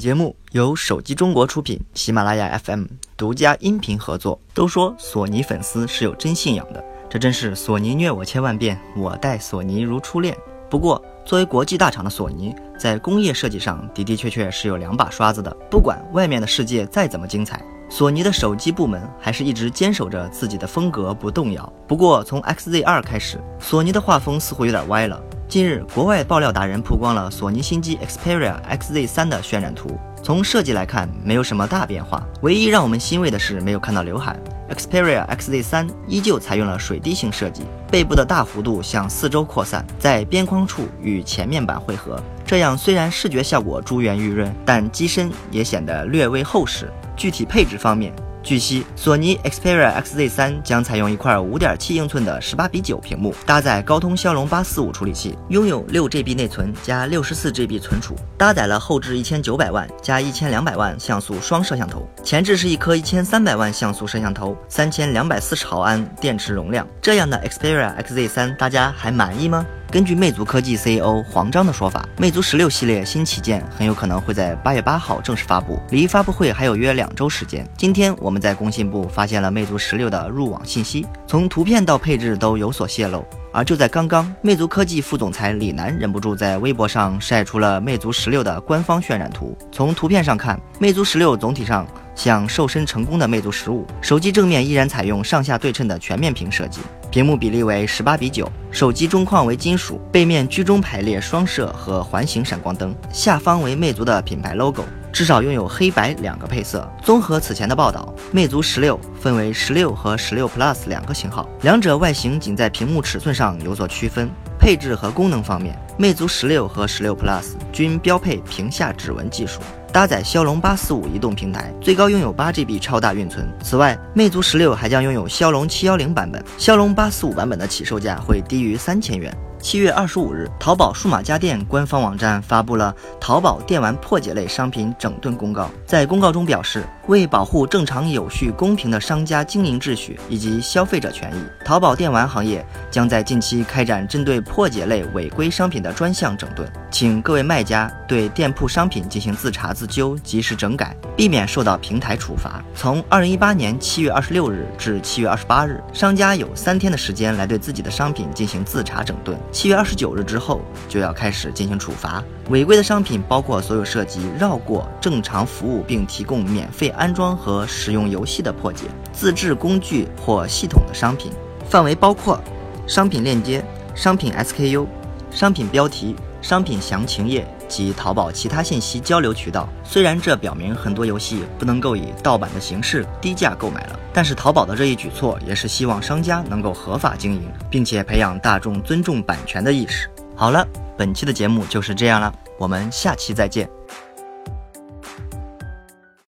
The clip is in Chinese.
节目由手机中国出品，喜马拉雅 FM 独家音频合作。都说索尼粉丝是有真信仰的，这真是索尼虐我千万遍，我待索尼如初恋。不过，作为国际大厂的索尼，在工业设计上的的确确是有两把刷子的。不管外面的世界再怎么精彩，索尼的手机部门还是一直坚守着自己的风格不动摇。不过，从 XZ2 开始，索尼的画风似乎有点歪了。近日，国外爆料达人曝光了索尼新机 Xperia XZ3 的渲染图。从设计来看，没有什么大变化，唯一让我们欣慰的是没有看到刘海。Xperia XZ3 依旧采用了水滴型设计，背部的大弧度向四周扩散，在边框处与前面板汇合。这样虽然视觉效果珠圆玉润，但机身也显得略微厚实。具体配置方面，据悉，索尼 Xperia XZ3 将采用一块5.7英寸的18比9屏幕，搭载高通骁龙845处理器，拥有 6GB 内存加 64GB 存储，搭载了后置1900万加1200万像素双摄像头，前置是一颗1300万像素摄像头，3240毫安电池容量。这样的 Xperia XZ3，大家还满意吗？根据魅族科技 CEO 黄章的说法，魅族十六系列新旗舰很有可能会在八月八号正式发布，离发布会还有约两周时间。今天我们在工信部发现了魅族十六的入网信息，从图片到配置都有所泄露。而就在刚刚，魅族科技副总裁李楠忍不住在微博上晒出了魅族十六的官方渲染图。从图片上看，魅族十六总体上像瘦身成功的魅族十五，手机正面依然采用上下对称的全面屏设计。屏幕比例为十八比九，手机中框为金属，背面居中排列双摄和环形闪光灯，下方为魅族的品牌 logo，至少拥有黑白两个配色。综合此前的报道，魅族十六分为十六和十六 Plus 两个型号，两者外形仅在屏幕尺寸上有所区分。配置和功能方面，魅族十六和十六 Plus 均标配屏下指纹技术。搭载骁龙八四五移动平台，最高拥有八 GB 超大运存。此外，魅族十六还将拥有骁龙七幺零版本，骁龙八四五版本的起售价会低于三千元。七月二十五日，淘宝数码家电官方网站发布了淘宝电玩破解类商品整顿公告。在公告中表示，为保护正常、有序、公平的商家经营秩序以及消费者权益，淘宝电玩行业将在近期开展针对破解类违规商品的专项整顿。请各位卖家对店铺商品进行自查自纠，及时整改，避免受到平台处罚。从二零一八年七月二十六日至七月二十八日，商家有三天的时间来对自己的商品进行自查整顿。七月二十九日之后就要开始进行处罚。违规的商品包括所有涉及绕过正常服务并提供免费安装和使用游戏的破解、自制工具或系统的商品，范围包括商品链接、商品 SKU、商品标题、商品详情页及淘宝其他信息交流渠道。虽然这表明很多游戏不能够以盗版的形式低价购买了，但是淘宝的这一举措也是希望商家能够合法经营，并且培养大众尊重版权的意识。好了，本期的节目就是这样了，我们下期再见。